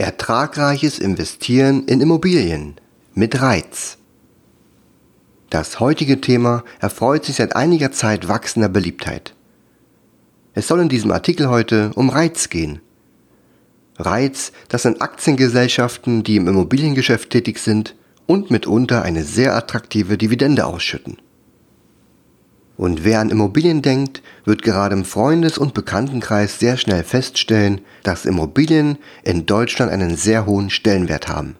Ertragreiches Investieren in Immobilien mit Reiz. Das heutige Thema erfreut sich seit einiger Zeit wachsender Beliebtheit. Es soll in diesem Artikel heute um Reiz gehen. Reiz, das sind Aktiengesellschaften, die im Immobiliengeschäft tätig sind und mitunter eine sehr attraktive Dividende ausschütten. Und wer an Immobilien denkt, wird gerade im Freundes- und Bekanntenkreis sehr schnell feststellen, dass Immobilien in Deutschland einen sehr hohen Stellenwert haben.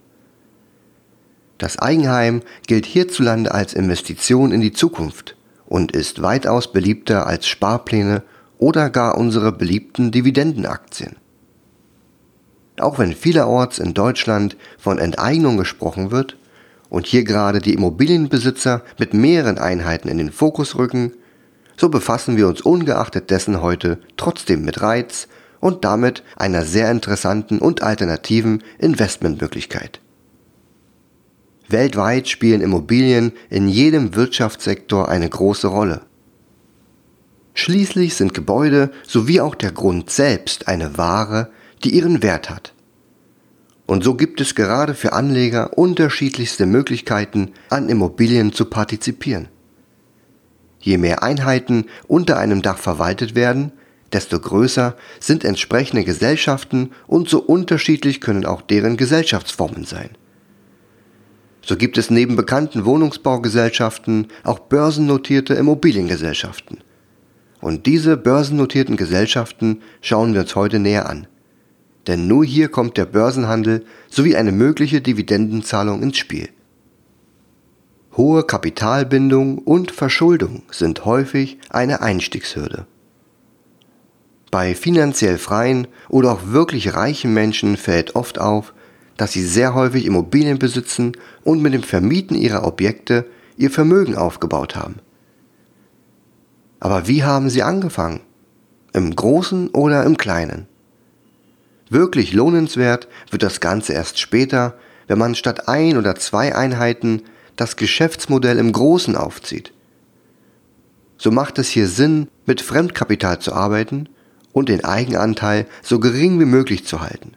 Das Eigenheim gilt hierzulande als Investition in die Zukunft und ist weitaus beliebter als Sparpläne oder gar unsere beliebten Dividendenaktien. Auch wenn vielerorts in Deutschland von Enteignung gesprochen wird, und hier gerade die Immobilienbesitzer mit mehreren Einheiten in den Fokus rücken, so befassen wir uns ungeachtet dessen heute trotzdem mit Reiz und damit einer sehr interessanten und alternativen Investmentmöglichkeit. Weltweit spielen Immobilien in jedem Wirtschaftssektor eine große Rolle. Schließlich sind Gebäude sowie auch der Grund selbst eine Ware, die ihren Wert hat. Und so gibt es gerade für Anleger unterschiedlichste Möglichkeiten, an Immobilien zu partizipieren. Je mehr Einheiten unter einem Dach verwaltet werden, desto größer sind entsprechende Gesellschaften und so unterschiedlich können auch deren Gesellschaftsformen sein. So gibt es neben bekannten Wohnungsbaugesellschaften auch börsennotierte Immobiliengesellschaften. Und diese börsennotierten Gesellschaften schauen wir uns heute näher an denn nur hier kommt der Börsenhandel sowie eine mögliche Dividendenzahlung ins Spiel. Hohe Kapitalbindung und Verschuldung sind häufig eine Einstiegshürde. Bei finanziell freien oder auch wirklich reichen Menschen fällt oft auf, dass sie sehr häufig Immobilien besitzen und mit dem Vermieten ihrer Objekte ihr Vermögen aufgebaut haben. Aber wie haben sie angefangen? Im Großen oder im Kleinen? Wirklich lohnenswert wird das Ganze erst später, wenn man statt ein oder zwei Einheiten das Geschäftsmodell im Großen aufzieht. So macht es hier Sinn, mit Fremdkapital zu arbeiten und den Eigenanteil so gering wie möglich zu halten.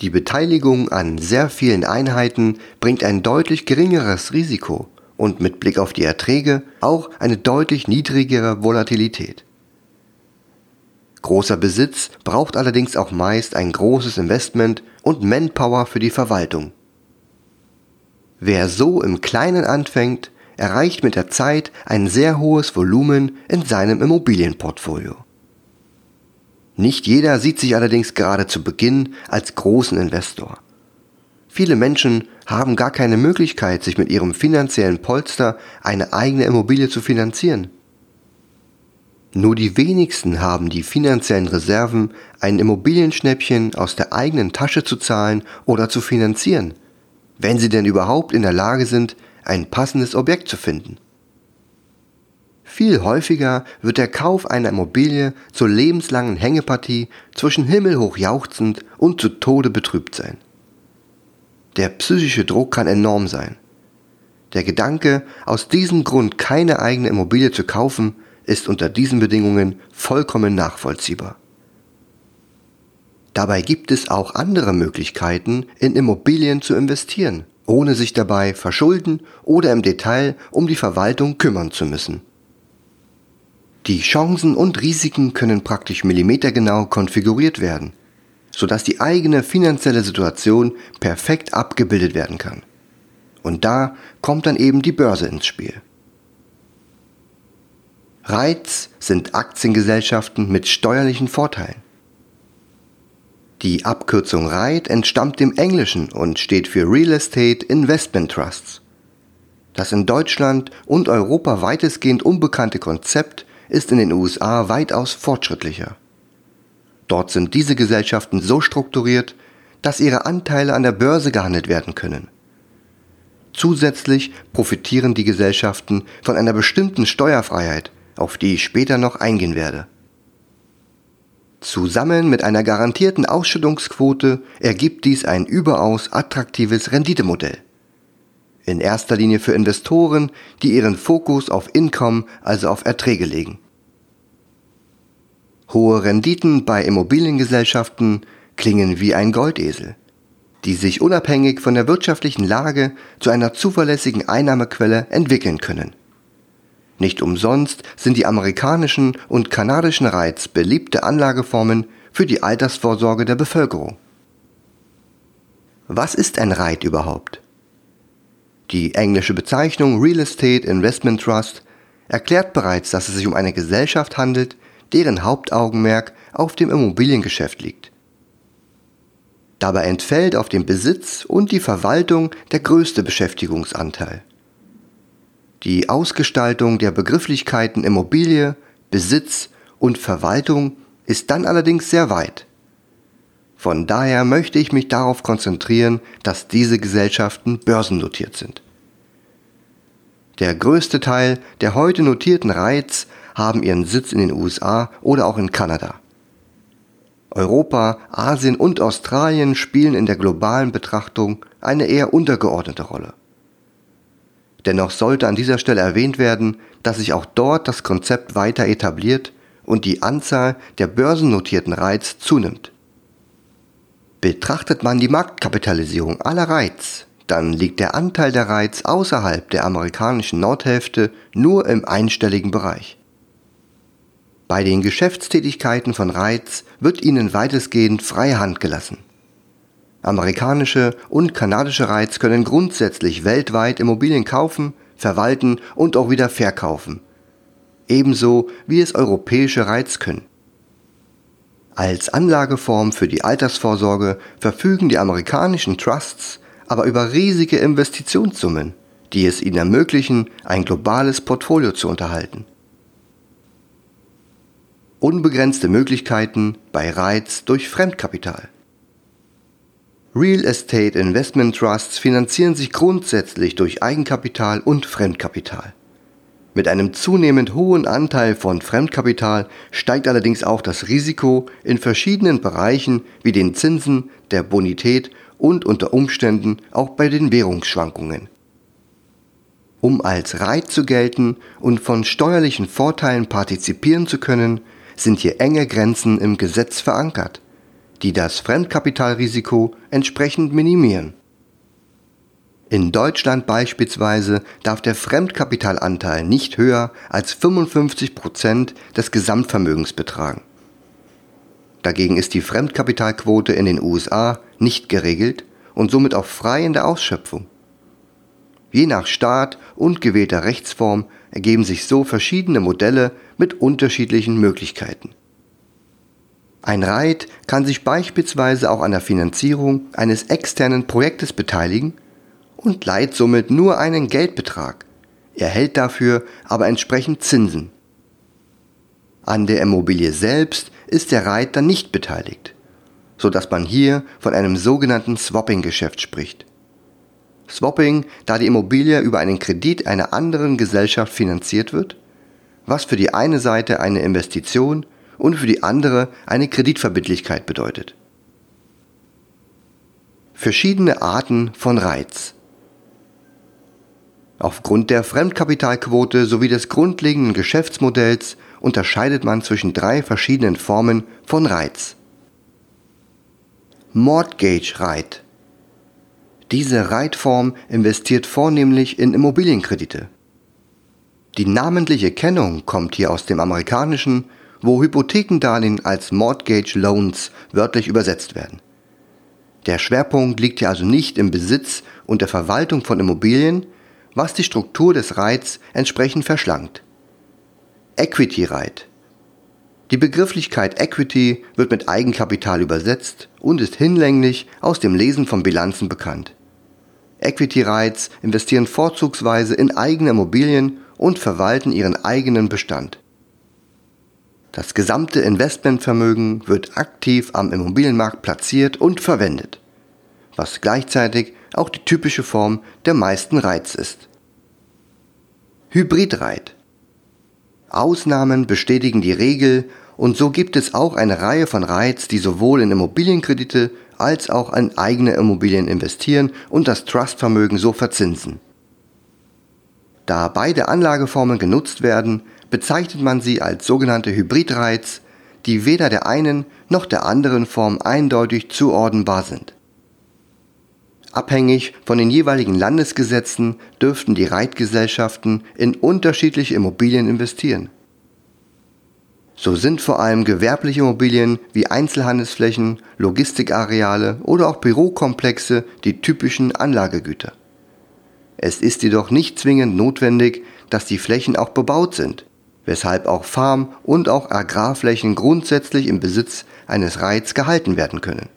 Die Beteiligung an sehr vielen Einheiten bringt ein deutlich geringeres Risiko und mit Blick auf die Erträge auch eine deutlich niedrigere Volatilität. Großer Besitz braucht allerdings auch meist ein großes Investment und Manpower für die Verwaltung. Wer so im Kleinen anfängt, erreicht mit der Zeit ein sehr hohes Volumen in seinem Immobilienportfolio. Nicht jeder sieht sich allerdings gerade zu Beginn als großen Investor. Viele Menschen haben gar keine Möglichkeit, sich mit ihrem finanziellen Polster eine eigene Immobilie zu finanzieren. Nur die wenigsten haben die finanziellen Reserven, ein Immobilienschnäppchen aus der eigenen Tasche zu zahlen oder zu finanzieren, wenn sie denn überhaupt in der Lage sind, ein passendes Objekt zu finden. Viel häufiger wird der Kauf einer Immobilie zur lebenslangen Hängepartie zwischen himmelhoch jauchzend und zu Tode betrübt sein. Der psychische Druck kann enorm sein. Der Gedanke, aus diesem Grund keine eigene Immobilie zu kaufen, ist unter diesen Bedingungen vollkommen nachvollziehbar. Dabei gibt es auch andere Möglichkeiten, in Immobilien zu investieren, ohne sich dabei verschulden oder im Detail um die Verwaltung kümmern zu müssen. Die Chancen und Risiken können praktisch millimetergenau konfiguriert werden, sodass die eigene finanzielle Situation perfekt abgebildet werden kann. Und da kommt dann eben die Börse ins Spiel. Reiz sind Aktiengesellschaften mit steuerlichen Vorteilen. Die Abkürzung REIT entstammt dem Englischen und steht für Real Estate Investment Trusts. Das in Deutschland und Europa weitestgehend unbekannte Konzept ist in den USA weitaus fortschrittlicher. Dort sind diese Gesellschaften so strukturiert, dass ihre Anteile an der Börse gehandelt werden können. Zusätzlich profitieren die Gesellschaften von einer bestimmten Steuerfreiheit, auf die ich später noch eingehen werde. Zusammen mit einer garantierten Ausschüttungsquote ergibt dies ein überaus attraktives Renditemodell. In erster Linie für Investoren, die ihren Fokus auf Income, also auf Erträge legen. Hohe Renditen bei Immobiliengesellschaften klingen wie ein Goldesel, die sich unabhängig von der wirtschaftlichen Lage zu einer zuverlässigen Einnahmequelle entwickeln können. Nicht umsonst sind die amerikanischen und kanadischen Reiz beliebte Anlageformen für die Altersvorsorge der Bevölkerung. Was ist ein Reit überhaupt? Die englische Bezeichnung Real Estate Investment Trust erklärt bereits, dass es sich um eine Gesellschaft handelt, deren Hauptaugenmerk auf dem Immobiliengeschäft liegt. Dabei entfällt auf den Besitz und die Verwaltung der größte Beschäftigungsanteil. Die Ausgestaltung der Begrifflichkeiten Immobilie, Besitz und Verwaltung ist dann allerdings sehr weit. Von daher möchte ich mich darauf konzentrieren, dass diese Gesellschaften börsennotiert sind. Der größte Teil der heute notierten REITs haben ihren Sitz in den USA oder auch in Kanada. Europa, Asien und Australien spielen in der globalen Betrachtung eine eher untergeordnete Rolle. Dennoch sollte an dieser Stelle erwähnt werden, dass sich auch dort das Konzept weiter etabliert und die Anzahl der börsennotierten REITs zunimmt. Betrachtet man die Marktkapitalisierung aller REITs, dann liegt der Anteil der REITs außerhalb der amerikanischen Nordhälfte nur im einstelligen Bereich. Bei den Geschäftstätigkeiten von REITs wird ihnen weitestgehend freie Hand gelassen. Amerikanische und kanadische REITs können grundsätzlich weltweit Immobilien kaufen, verwalten und auch wieder verkaufen. Ebenso wie es europäische REITs können. Als Anlageform für die Altersvorsorge verfügen die amerikanischen Trusts aber über riesige Investitionssummen, die es ihnen ermöglichen, ein globales Portfolio zu unterhalten. Unbegrenzte Möglichkeiten bei Reiz durch Fremdkapital. Real Estate Investment Trusts finanzieren sich grundsätzlich durch Eigenkapital und Fremdkapital. Mit einem zunehmend hohen Anteil von Fremdkapital steigt allerdings auch das Risiko in verschiedenen Bereichen wie den Zinsen, der Bonität und unter Umständen auch bei den Währungsschwankungen. Um als Reit zu gelten und von steuerlichen Vorteilen partizipieren zu können, sind hier enge Grenzen im Gesetz verankert, die das Fremdkapitalrisiko entsprechend minimieren. In Deutschland beispielsweise darf der Fremdkapitalanteil nicht höher als 55 Prozent des Gesamtvermögens betragen. Dagegen ist die Fremdkapitalquote in den USA nicht geregelt und somit auch frei in der Ausschöpfung. Je nach Staat und gewählter Rechtsform ergeben sich so verschiedene Modelle mit unterschiedlichen Möglichkeiten. Ein Reit kann sich beispielsweise auch an der Finanzierung eines externen Projektes beteiligen und leiht somit nur einen Geldbetrag, erhält dafür aber entsprechend Zinsen. An der Immobilie selbst ist der Reit dann nicht beteiligt, so dass man hier von einem sogenannten Swapping-Geschäft spricht. Swapping, da die Immobilie über einen Kredit einer anderen Gesellschaft finanziert wird, was für die eine Seite eine Investition und für die andere eine Kreditverbindlichkeit bedeutet. Verschiedene Arten von Reiz. Aufgrund der Fremdkapitalquote sowie des grundlegenden Geschäftsmodells unterscheidet man zwischen drei verschiedenen Formen von Reiz. Mortgage Reit. Diese Reitform investiert vornehmlich in Immobilienkredite. Die namentliche Kennung kommt hier aus dem Amerikanischen, wo Hypothekendarlehen als Mortgage Loans wörtlich übersetzt werden. Der Schwerpunkt liegt hier also nicht im Besitz und der Verwaltung von Immobilien, was die Struktur des Reits entsprechend verschlankt. Equity Right. Die Begrifflichkeit Equity wird mit Eigenkapital übersetzt und ist hinlänglich aus dem Lesen von Bilanzen bekannt. Equity Rights investieren vorzugsweise in eigene Immobilien und verwalten ihren eigenen Bestand. Das gesamte Investmentvermögen wird aktiv am Immobilienmarkt platziert und verwendet, was gleichzeitig auch die typische Form der meisten Reiz ist. Hybridreit. Ausnahmen bestätigen die Regel und so gibt es auch eine Reihe von Reiz, die sowohl in Immobilienkredite als auch in eigene Immobilien investieren und das Trustvermögen so verzinsen. Da beide Anlageformen genutzt werden, bezeichnet man sie als sogenannte Hybridreiz, die weder der einen noch der anderen Form eindeutig zuordnenbar sind. Abhängig von den jeweiligen Landesgesetzen dürften die Reitgesellschaften in unterschiedliche Immobilien investieren. So sind vor allem gewerbliche Immobilien wie Einzelhandelsflächen, Logistikareale oder auch Bürokomplexe die typischen Anlagegüter. Es ist jedoch nicht zwingend notwendig, dass die Flächen auch bebaut sind, weshalb auch Farm- und auch Agrarflächen grundsätzlich im Besitz eines Reits gehalten werden können.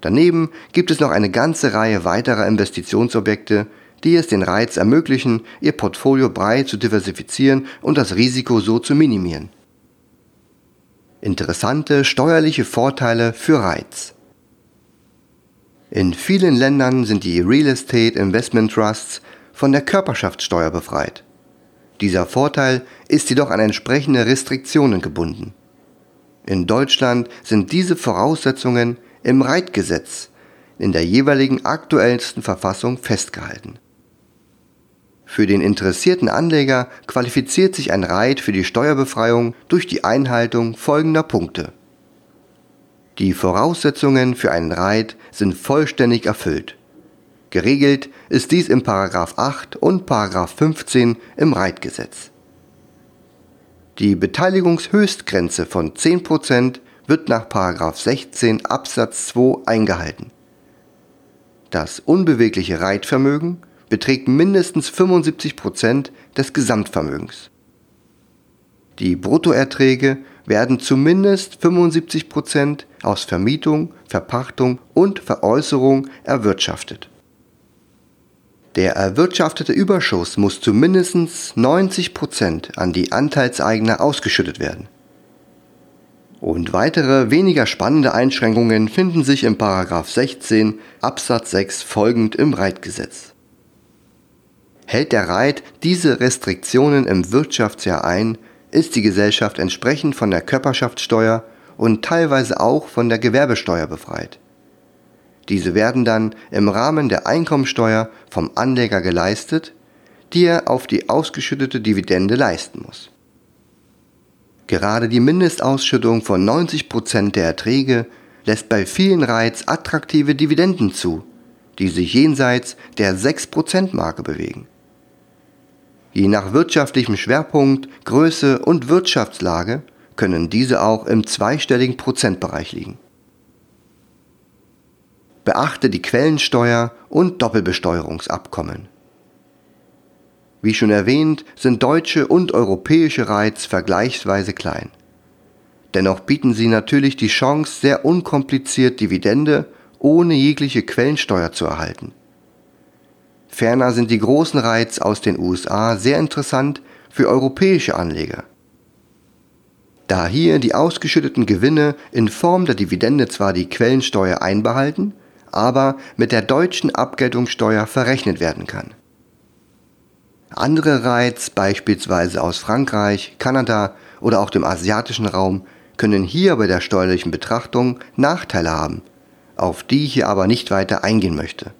Daneben gibt es noch eine ganze Reihe weiterer Investitionsobjekte, die es den Reiz ermöglichen, ihr Portfolio breit zu diversifizieren und das Risiko so zu minimieren. Interessante steuerliche Vorteile für Reiz. In vielen Ländern sind die Real Estate Investment Trusts von der Körperschaftssteuer befreit. Dieser Vorteil ist jedoch an entsprechende Restriktionen gebunden. In Deutschland sind diese Voraussetzungen im Reitgesetz in der jeweiligen aktuellsten Verfassung festgehalten. Für den interessierten Anleger qualifiziert sich ein Reit für die Steuerbefreiung durch die Einhaltung folgender Punkte. Die Voraussetzungen für einen Reit sind vollständig erfüllt. Geregelt ist dies im 8 und 15 im Reitgesetz. Die Beteiligungshöchstgrenze von 10% wird nach 16 Absatz 2 eingehalten. Das unbewegliche Reitvermögen beträgt mindestens 75 Prozent des Gesamtvermögens. Die Bruttoerträge werden zumindest 75 Prozent aus Vermietung, Verpachtung und Veräußerung erwirtschaftet. Der erwirtschaftete Überschuss muss zu mindestens 90 Prozent an die Anteilseigner ausgeschüttet werden. Und weitere weniger spannende Einschränkungen finden sich im 16 Absatz 6 folgend im Reitgesetz. Hält der Reit diese Restriktionen im Wirtschaftsjahr ein, ist die Gesellschaft entsprechend von der Körperschaftssteuer und teilweise auch von der Gewerbesteuer befreit. Diese werden dann im Rahmen der Einkommensteuer vom Anleger geleistet, die er auf die ausgeschüttete Dividende leisten muss. Gerade die Mindestausschüttung von 90% der Erträge lässt bei vielen Reits attraktive Dividenden zu, die sich jenseits der 6%-Marke bewegen. Je nach wirtschaftlichem Schwerpunkt, Größe und Wirtschaftslage können diese auch im zweistelligen Prozentbereich liegen. Beachte die Quellensteuer und Doppelbesteuerungsabkommen. Wie schon erwähnt, sind deutsche und europäische Reiz vergleichsweise klein. Dennoch bieten sie natürlich die Chance, sehr unkompliziert Dividende ohne jegliche Quellensteuer zu erhalten. Ferner sind die großen Reiz aus den USA sehr interessant für europäische Anleger. Da hier die ausgeschütteten Gewinne in Form der Dividende zwar die Quellensteuer einbehalten, aber mit der deutschen Abgeltungssteuer verrechnet werden kann. Andere Reiz, beispielsweise aus Frankreich, Kanada oder auch dem asiatischen Raum, können hier bei der steuerlichen Betrachtung Nachteile haben, auf die ich hier aber nicht weiter eingehen möchte.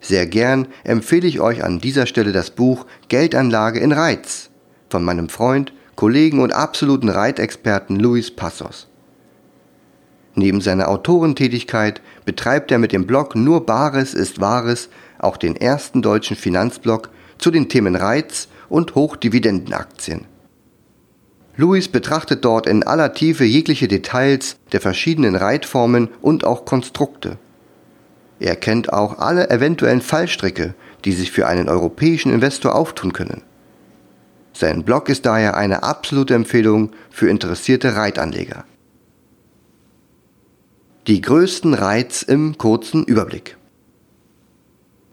Sehr gern empfehle ich euch an dieser Stelle das Buch Geldanlage in Reiz von meinem Freund, Kollegen und absoluten Reitexperten Luis Passos. Neben seiner Autorentätigkeit betreibt er mit dem Blog Nur Bares ist Wahres auch den ersten deutschen Finanzblog zu den Themen Reiz und Hochdividendenaktien. Louis betrachtet dort in aller Tiefe jegliche Details der verschiedenen Reitformen und auch Konstrukte. Er kennt auch alle eventuellen Fallstricke, die sich für einen europäischen Investor auftun können. Sein Blog ist daher eine absolute Empfehlung für interessierte Reitanleger. Die größten Reits im kurzen Überblick.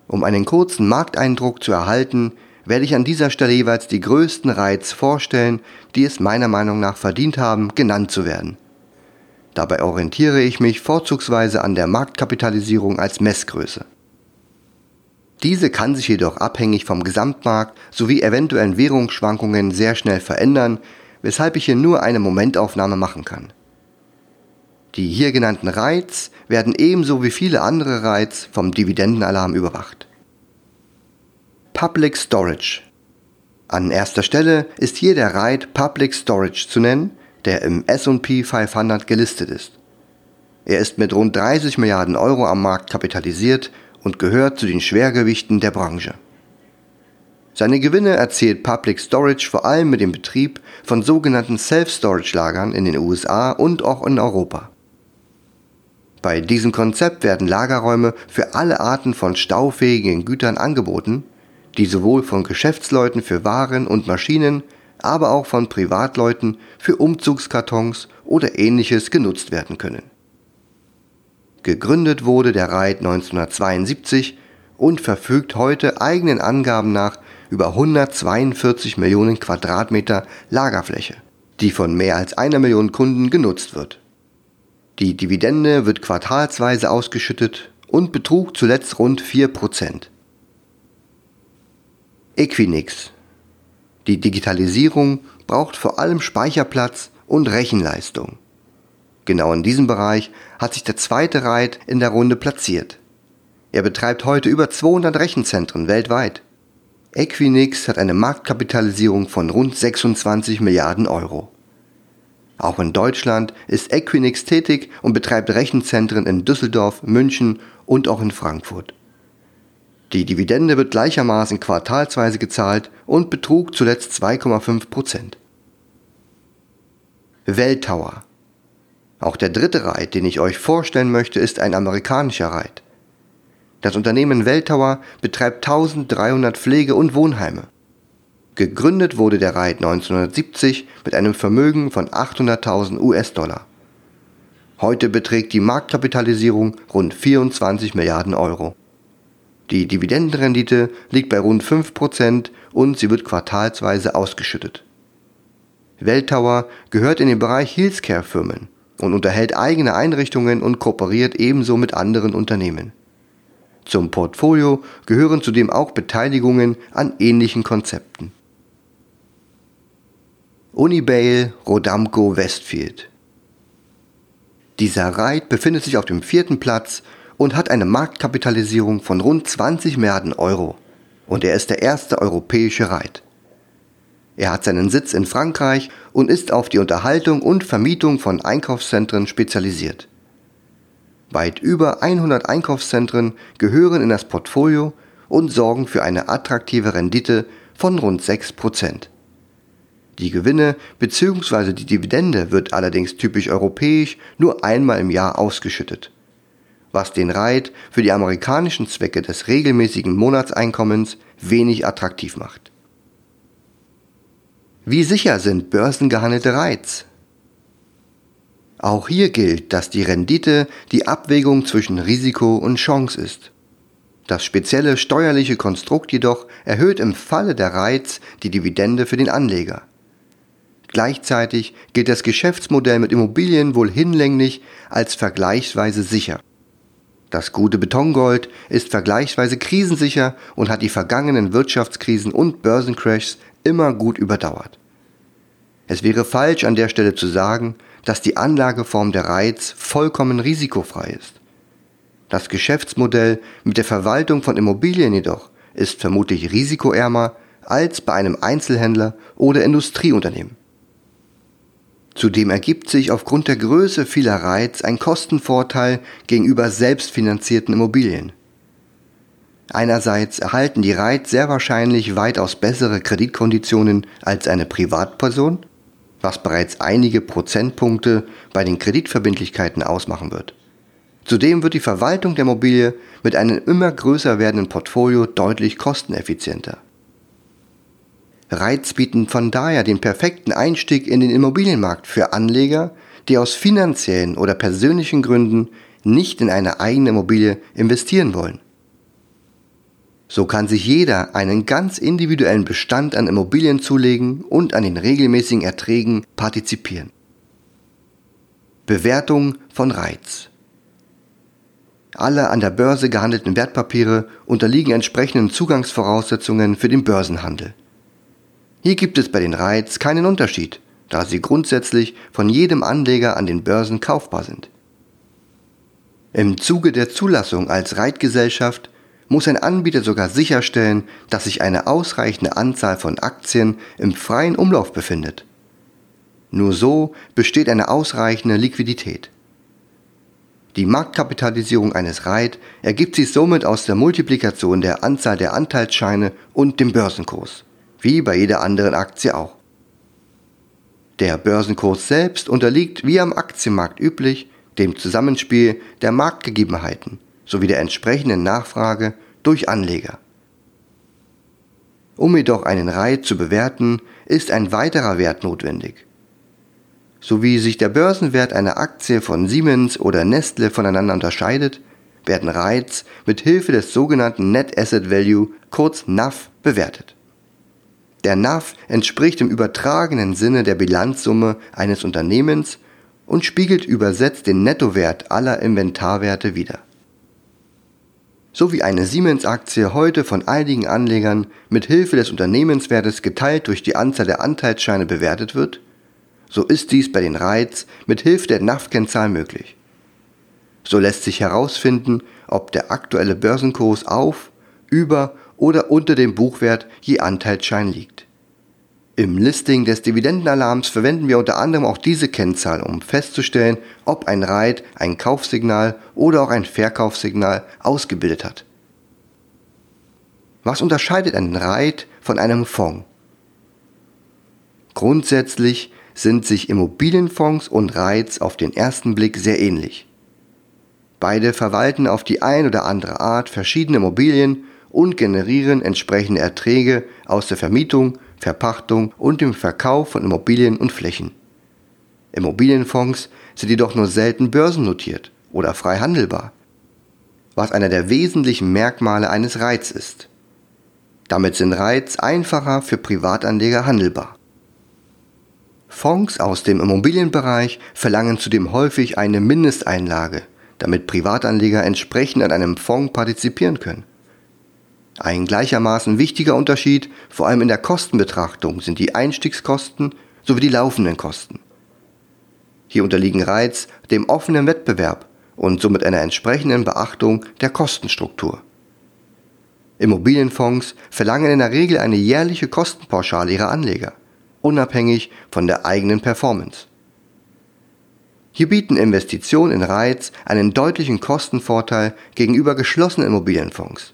Um einen kurzen Markteindruck zu erhalten, werde ich an dieser Stelle jeweils die größten Reiz vorstellen, die es meiner Meinung nach verdient haben, genannt zu werden. Dabei orientiere ich mich vorzugsweise an der Marktkapitalisierung als Messgröße. Diese kann sich jedoch abhängig vom Gesamtmarkt sowie eventuellen Währungsschwankungen sehr schnell verändern, weshalb ich hier nur eine Momentaufnahme machen kann. Die hier genannten Reiz werden ebenso wie viele andere Reiz vom Dividendenalarm überwacht. Public Storage. An erster Stelle ist hier der Reit Public Storage zu nennen, der im SP 500 gelistet ist. Er ist mit rund 30 Milliarden Euro am Markt kapitalisiert und gehört zu den Schwergewichten der Branche. Seine Gewinne erzielt Public Storage vor allem mit dem Betrieb von sogenannten Self-Storage-Lagern in den USA und auch in Europa. Bei diesem Konzept werden Lagerräume für alle Arten von staufähigen Gütern angeboten, die sowohl von Geschäftsleuten für Waren und Maschinen, aber auch von Privatleuten für Umzugskartons oder ähnliches genutzt werden können. Gegründet wurde der Reit 1972 und verfügt heute eigenen Angaben nach über 142 Millionen Quadratmeter Lagerfläche, die von mehr als einer Million Kunden genutzt wird. Die Dividende wird quartalsweise ausgeschüttet und betrug zuletzt rund 4%. Equinix. Die Digitalisierung braucht vor allem Speicherplatz und Rechenleistung. Genau in diesem Bereich hat sich der zweite Reit in der Runde platziert. Er betreibt heute über 200 Rechenzentren weltweit. Equinix hat eine Marktkapitalisierung von rund 26 Milliarden Euro. Auch in Deutschland ist Equinix tätig und betreibt Rechenzentren in Düsseldorf, München und auch in Frankfurt. Die Dividende wird gleichermaßen quartalsweise gezahlt und betrug zuletzt 2,5 Prozent. Welltower. Auch der dritte Reit, den ich euch vorstellen möchte, ist ein amerikanischer Reit. Das Unternehmen Welltower betreibt 1300 Pflege- und Wohnheime. Gegründet wurde der Reit 1970 mit einem Vermögen von 800.000 US-Dollar. Heute beträgt die Marktkapitalisierung rund 24 Milliarden Euro. Die Dividendenrendite liegt bei rund 5% und sie wird quartalsweise ausgeschüttet. Welltower gehört in den Bereich Healthcare-Firmen und unterhält eigene Einrichtungen und kooperiert ebenso mit anderen Unternehmen. Zum Portfolio gehören zudem auch Beteiligungen an ähnlichen Konzepten. Unibail Rodamco Westfield Dieser Reit befindet sich auf dem vierten Platz und hat eine Marktkapitalisierung von rund 20 Milliarden Euro und er ist der erste europäische Reit. Er hat seinen Sitz in Frankreich und ist auf die Unterhaltung und Vermietung von Einkaufszentren spezialisiert. Weit über 100 Einkaufszentren gehören in das Portfolio und sorgen für eine attraktive Rendite von rund 6%. Die Gewinne bzw. die Dividende wird allerdings typisch europäisch nur einmal im Jahr ausgeschüttet, was den Reit für die amerikanischen Zwecke des regelmäßigen Monatseinkommens wenig attraktiv macht. Wie sicher sind börsengehandelte Reits? Auch hier gilt, dass die Rendite die Abwägung zwischen Risiko und Chance ist. Das spezielle steuerliche Konstrukt jedoch erhöht im Falle der Reiz die Dividende für den Anleger. Gleichzeitig gilt das Geschäftsmodell mit Immobilien wohl hinlänglich als vergleichsweise sicher. Das gute Betongold ist vergleichsweise krisensicher und hat die vergangenen Wirtschaftskrisen und Börsencrashs immer gut überdauert. Es wäre falsch an der Stelle zu sagen, dass die Anlageform der Reiz vollkommen risikofrei ist. Das Geschäftsmodell mit der Verwaltung von Immobilien jedoch ist vermutlich risikoärmer als bei einem Einzelhändler oder Industrieunternehmen. Zudem ergibt sich aufgrund der Größe vieler Reiz ein Kostenvorteil gegenüber selbstfinanzierten Immobilien. Einerseits erhalten die Reiz sehr wahrscheinlich weitaus bessere Kreditkonditionen als eine Privatperson was bereits einige Prozentpunkte bei den Kreditverbindlichkeiten ausmachen wird. Zudem wird die Verwaltung der Immobilie mit einem immer größer werdenden Portfolio deutlich kosteneffizienter. Reiz bieten von daher den perfekten Einstieg in den Immobilienmarkt für Anleger, die aus finanziellen oder persönlichen Gründen nicht in eine eigene Immobilie investieren wollen. So kann sich jeder einen ganz individuellen Bestand an Immobilien zulegen und an den regelmäßigen Erträgen partizipieren. Bewertung von Reiz. Alle an der Börse gehandelten Wertpapiere unterliegen entsprechenden Zugangsvoraussetzungen für den Börsenhandel. Hier gibt es bei den Reiz keinen Unterschied, da sie grundsätzlich von jedem Anleger an den Börsen kaufbar sind. Im Zuge der Zulassung als Reitgesellschaft muss ein Anbieter sogar sicherstellen, dass sich eine ausreichende Anzahl von Aktien im freien Umlauf befindet. Nur so besteht eine ausreichende Liquidität. Die Marktkapitalisierung eines REIT ergibt sich somit aus der Multiplikation der Anzahl der Anteilsscheine und dem Börsenkurs, wie bei jeder anderen Aktie auch. Der Börsenkurs selbst unterliegt wie am Aktienmarkt üblich dem Zusammenspiel der Marktgegebenheiten sowie der entsprechenden Nachfrage durch Anleger. Um jedoch einen REIT zu bewerten, ist ein weiterer Wert notwendig. So wie sich der Börsenwert einer Aktie von Siemens oder Nestle voneinander unterscheidet, werden REITs mit Hilfe des sogenannten Net Asset Value, kurz NAV, bewertet. Der NAV entspricht im übertragenen Sinne der Bilanzsumme eines Unternehmens und spiegelt übersetzt den Nettowert aller Inventarwerte wider. So wie eine Siemens-Aktie heute von einigen Anlegern mit Hilfe des Unternehmenswertes geteilt durch die Anzahl der Anteilsscheine bewertet wird, so ist dies bei den REITs mit Hilfe der NAV-Kennzahl möglich. So lässt sich herausfinden, ob der aktuelle Börsenkurs auf, über oder unter dem Buchwert je Anteilsschein liegt. Im Listing des Dividendenalarms verwenden wir unter anderem auch diese Kennzahl, um festzustellen, ob ein REIT ein Kaufsignal oder auch ein Verkaufssignal ausgebildet hat. Was unterscheidet einen REIT von einem Fonds? Grundsätzlich sind sich Immobilienfonds und REITs auf den ersten Blick sehr ähnlich. Beide verwalten auf die ein oder andere Art verschiedene Immobilien und generieren entsprechende Erträge aus der Vermietung Verpachtung und dem Verkauf von Immobilien und Flächen. Immobilienfonds sind jedoch nur selten börsennotiert oder frei handelbar, was einer der wesentlichen Merkmale eines Reits ist. Damit sind Reits einfacher für Privatanleger handelbar. Fonds aus dem Immobilienbereich verlangen zudem häufig eine Mindesteinlage, damit Privatanleger entsprechend an einem Fonds partizipieren können. Ein gleichermaßen wichtiger Unterschied, vor allem in der Kostenbetrachtung, sind die Einstiegskosten sowie die laufenden Kosten. Hier unterliegen Reiz dem offenen Wettbewerb und somit einer entsprechenden Beachtung der Kostenstruktur. Immobilienfonds verlangen in der Regel eine jährliche Kostenpauschale ihrer Anleger, unabhängig von der eigenen Performance. Hier bieten Investitionen in Reiz einen deutlichen Kostenvorteil gegenüber geschlossenen Immobilienfonds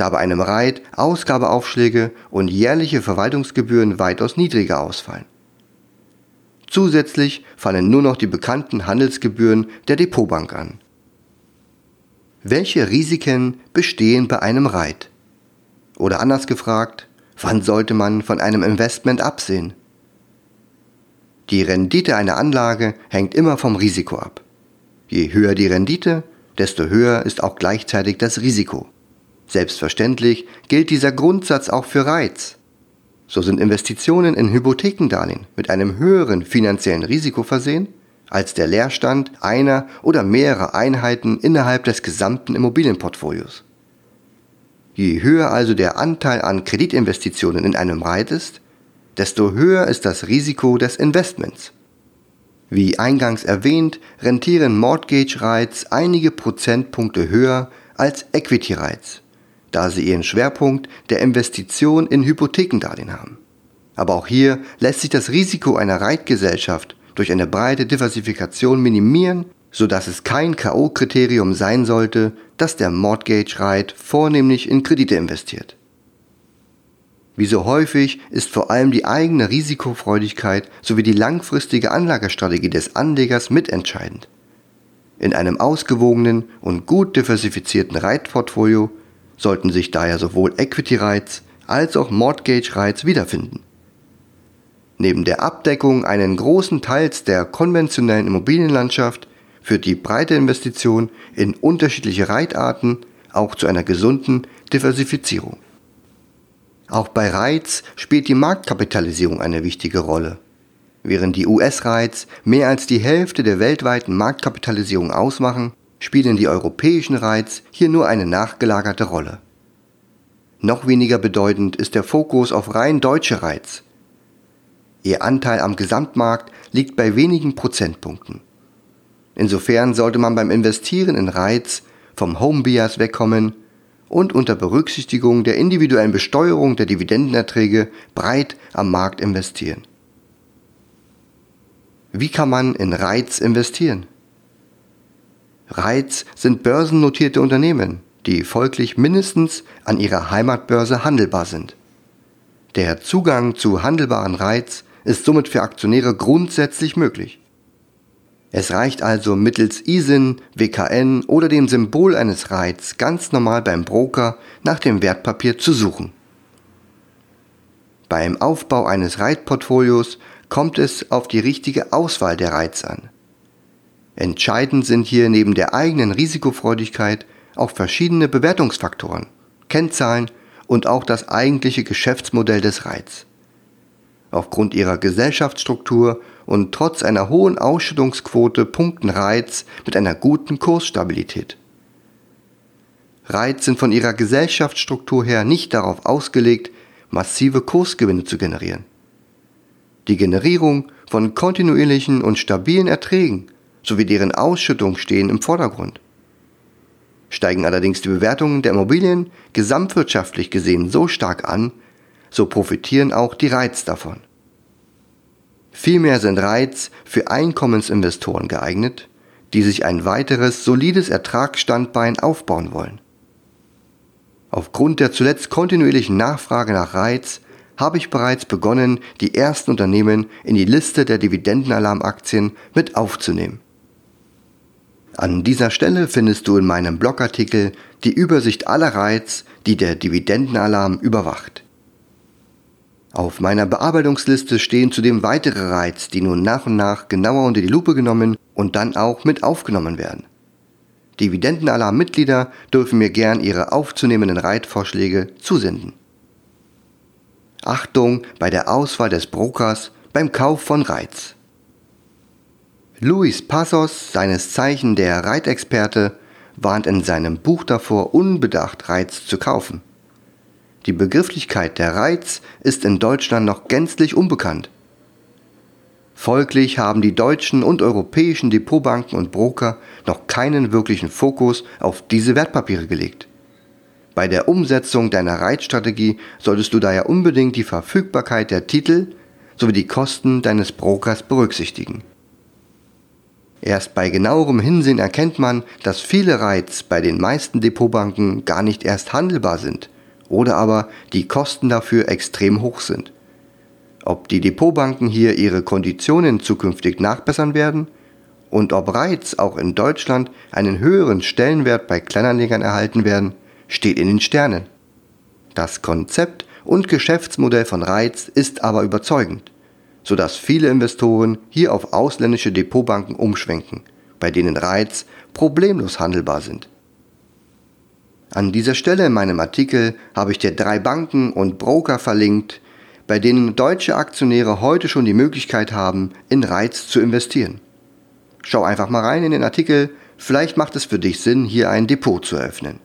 da bei einem Reit Ausgabeaufschläge und jährliche Verwaltungsgebühren weitaus niedriger ausfallen. Zusätzlich fallen nur noch die bekannten Handelsgebühren der Depotbank an. Welche Risiken bestehen bei einem Reit? Oder anders gefragt, wann sollte man von einem Investment absehen? Die Rendite einer Anlage hängt immer vom Risiko ab. Je höher die Rendite, desto höher ist auch gleichzeitig das Risiko. Selbstverständlich gilt dieser Grundsatz auch für Reiz. So sind Investitionen in Hypothekendarlehen mit einem höheren finanziellen Risiko versehen als der Leerstand einer oder mehrerer Einheiten innerhalb des gesamten Immobilienportfolios. Je höher also der Anteil an Kreditinvestitionen in einem Reit ist, desto höher ist das Risiko des Investments. Wie eingangs erwähnt, rentieren Mortgage-Rights einige Prozentpunkte höher als Equity-Rights da sie ihren Schwerpunkt der Investition in Hypothekendarlehen haben. Aber auch hier lässt sich das Risiko einer Reitgesellschaft durch eine breite Diversifikation minimieren, sodass es kein K.O.-Kriterium sein sollte, dass der Mortgage-Reit vornehmlich in Kredite investiert. Wie so häufig ist vor allem die eigene Risikofreudigkeit sowie die langfristige Anlagestrategie des Anlegers mitentscheidend. In einem ausgewogenen und gut diversifizierten Reitportfolio sollten sich daher sowohl Equity Rights als auch Mortgage Rights wiederfinden. Neben der Abdeckung einen großen Teils der konventionellen Immobilienlandschaft führt die breite Investition in unterschiedliche Reitarten auch zu einer gesunden Diversifizierung. Auch bei Reiz spielt die Marktkapitalisierung eine wichtige Rolle. Während die US-Reiz mehr als die Hälfte der weltweiten Marktkapitalisierung ausmachen, spielen die europäischen Reiz hier nur eine nachgelagerte Rolle. Noch weniger bedeutend ist der Fokus auf rein deutsche Reiz. Ihr Anteil am Gesamtmarkt liegt bei wenigen Prozentpunkten. Insofern sollte man beim Investieren in Reiz vom Homebias wegkommen und unter Berücksichtigung der individuellen Besteuerung der Dividendenerträge breit am Markt investieren. Wie kann man in Reiz investieren? Reiz sind börsennotierte Unternehmen, die folglich mindestens an ihrer Heimatbörse handelbar sind. Der Zugang zu handelbaren Reiz ist somit für Aktionäre grundsätzlich möglich. Es reicht also mittels ISIN, WKN oder dem Symbol eines Reiz ganz normal beim Broker nach dem Wertpapier zu suchen. Beim Aufbau eines Reitportfolios kommt es auf die richtige Auswahl der Reiz an. Entscheidend sind hier neben der eigenen Risikofreudigkeit auch verschiedene Bewertungsfaktoren, Kennzahlen und auch das eigentliche Geschäftsmodell des Reiz. Aufgrund ihrer Gesellschaftsstruktur und trotz einer hohen Ausschüttungsquote punkten Reiz mit einer guten Kursstabilität. Reiz sind von ihrer Gesellschaftsstruktur her nicht darauf ausgelegt, massive Kursgewinne zu generieren. Die Generierung von kontinuierlichen und stabilen Erträgen sowie deren Ausschüttung stehen im Vordergrund. Steigen allerdings die Bewertungen der Immobilien gesamtwirtschaftlich gesehen so stark an, so profitieren auch die Reiz davon. Vielmehr sind Reiz für Einkommensinvestoren geeignet, die sich ein weiteres solides Ertragsstandbein aufbauen wollen. Aufgrund der zuletzt kontinuierlichen Nachfrage nach Reiz habe ich bereits begonnen, die ersten Unternehmen in die Liste der Dividendenalarmaktien mit aufzunehmen. An dieser Stelle findest du in meinem Blogartikel die Übersicht aller Reiz, die der Dividendenalarm überwacht. Auf meiner Bearbeitungsliste stehen zudem weitere Reiz, die nun nach und nach genauer unter die Lupe genommen und dann auch mit aufgenommen werden. Dividendenalarm-Mitglieder dürfen mir gern ihre aufzunehmenden Reitvorschläge zusenden. Achtung bei der Auswahl des Brokers beim Kauf von Reiz. Luis Passos, seines Zeichen der Reitexperte, warnt in seinem Buch davor, unbedacht Reiz zu kaufen. Die Begrifflichkeit der Reiz ist in Deutschland noch gänzlich unbekannt. Folglich haben die deutschen und europäischen Depotbanken und Broker noch keinen wirklichen Fokus auf diese Wertpapiere gelegt. Bei der Umsetzung deiner Reitstrategie solltest du daher unbedingt die Verfügbarkeit der Titel sowie die Kosten deines Brokers berücksichtigen. Erst bei genauerem Hinsehen erkennt man, dass viele Reits bei den meisten Depotbanken gar nicht erst handelbar sind oder aber die Kosten dafür extrem hoch sind. Ob die Depotbanken hier ihre Konditionen zukünftig nachbessern werden und ob Reiz auch in Deutschland einen höheren Stellenwert bei Kleinanlegern erhalten werden, steht in den Sternen. Das Konzept und Geschäftsmodell von Reiz ist aber überzeugend, sodass viele Investoren hier auf ausländische Depotbanken umschwenken, bei denen Reiz problemlos handelbar sind. An dieser Stelle in meinem Artikel habe ich dir drei Banken und Broker verlinkt, bei denen deutsche Aktionäre heute schon die Möglichkeit haben, in Reiz zu investieren. Schau einfach mal rein in den Artikel, vielleicht macht es für dich Sinn, hier ein Depot zu eröffnen.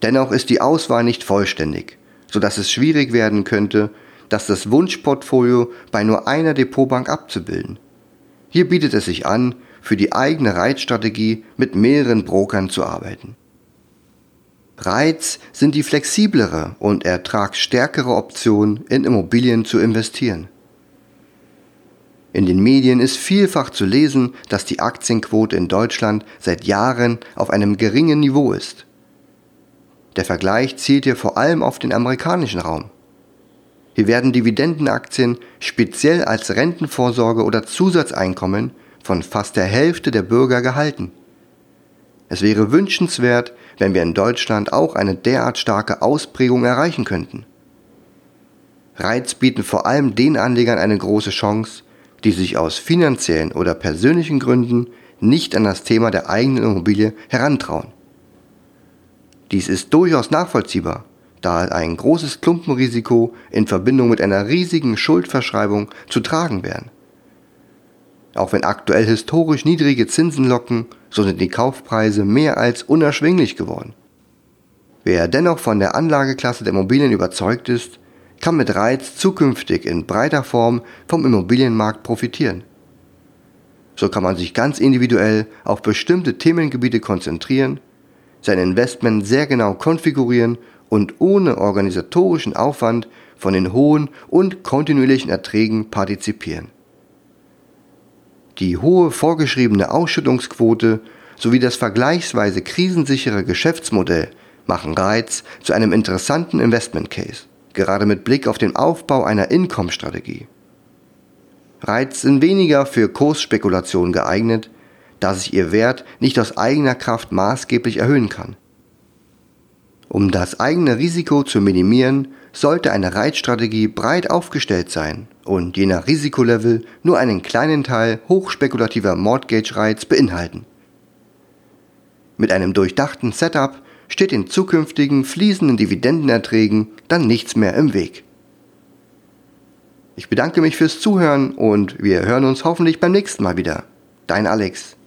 Dennoch ist die Auswahl nicht vollständig, sodass es schwierig werden könnte, dass das Wunschportfolio bei nur einer Depotbank abzubilden. Hier bietet es sich an, für die eigene Reizstrategie mit mehreren Brokern zu arbeiten. Reiz sind die flexiblere und ertragsstärkere Option, in Immobilien zu investieren. In den Medien ist vielfach zu lesen, dass die Aktienquote in Deutschland seit Jahren auf einem geringen Niveau ist. Der Vergleich zielt hier vor allem auf den amerikanischen Raum. Hier werden Dividendenaktien speziell als Rentenvorsorge oder Zusatzeinkommen von fast der Hälfte der Bürger gehalten. Es wäre wünschenswert, wenn wir in Deutschland auch eine derart starke Ausprägung erreichen könnten. Reiz bieten vor allem den Anlegern eine große Chance, die sich aus finanziellen oder persönlichen Gründen nicht an das Thema der eigenen Immobilie herantrauen. Dies ist durchaus nachvollziehbar, da ein großes Klumpenrisiko in Verbindung mit einer riesigen Schuldverschreibung zu tragen wäre. Auch wenn aktuell historisch niedrige Zinsen locken, so sind die Kaufpreise mehr als unerschwinglich geworden. Wer dennoch von der Anlageklasse der Immobilien überzeugt ist, kann mit Reiz zukünftig in breiter Form vom Immobilienmarkt profitieren. So kann man sich ganz individuell auf bestimmte Themengebiete konzentrieren, sein Investment sehr genau konfigurieren und ohne organisatorischen Aufwand von den hohen und kontinuierlichen Erträgen partizipieren. Die hohe vorgeschriebene Ausschüttungsquote sowie das vergleichsweise krisensichere Geschäftsmodell machen Reiz zu einem interessanten Investment Case, gerade mit Blick auf den Aufbau einer Income-Strategie. Reiz sind weniger für Kursspekulation geeignet, da sich ihr Wert nicht aus eigener Kraft maßgeblich erhöhen kann. Um das eigene Risiko zu minimieren, sollte eine Reitstrategie breit aufgestellt sein und je nach Risikolevel nur einen kleinen Teil hochspekulativer Mortgage-Reiz beinhalten. Mit einem durchdachten Setup steht den zukünftigen fließenden Dividendenerträgen dann nichts mehr im Weg. Ich bedanke mich fürs Zuhören und wir hören uns hoffentlich beim nächsten Mal wieder. Dein Alex.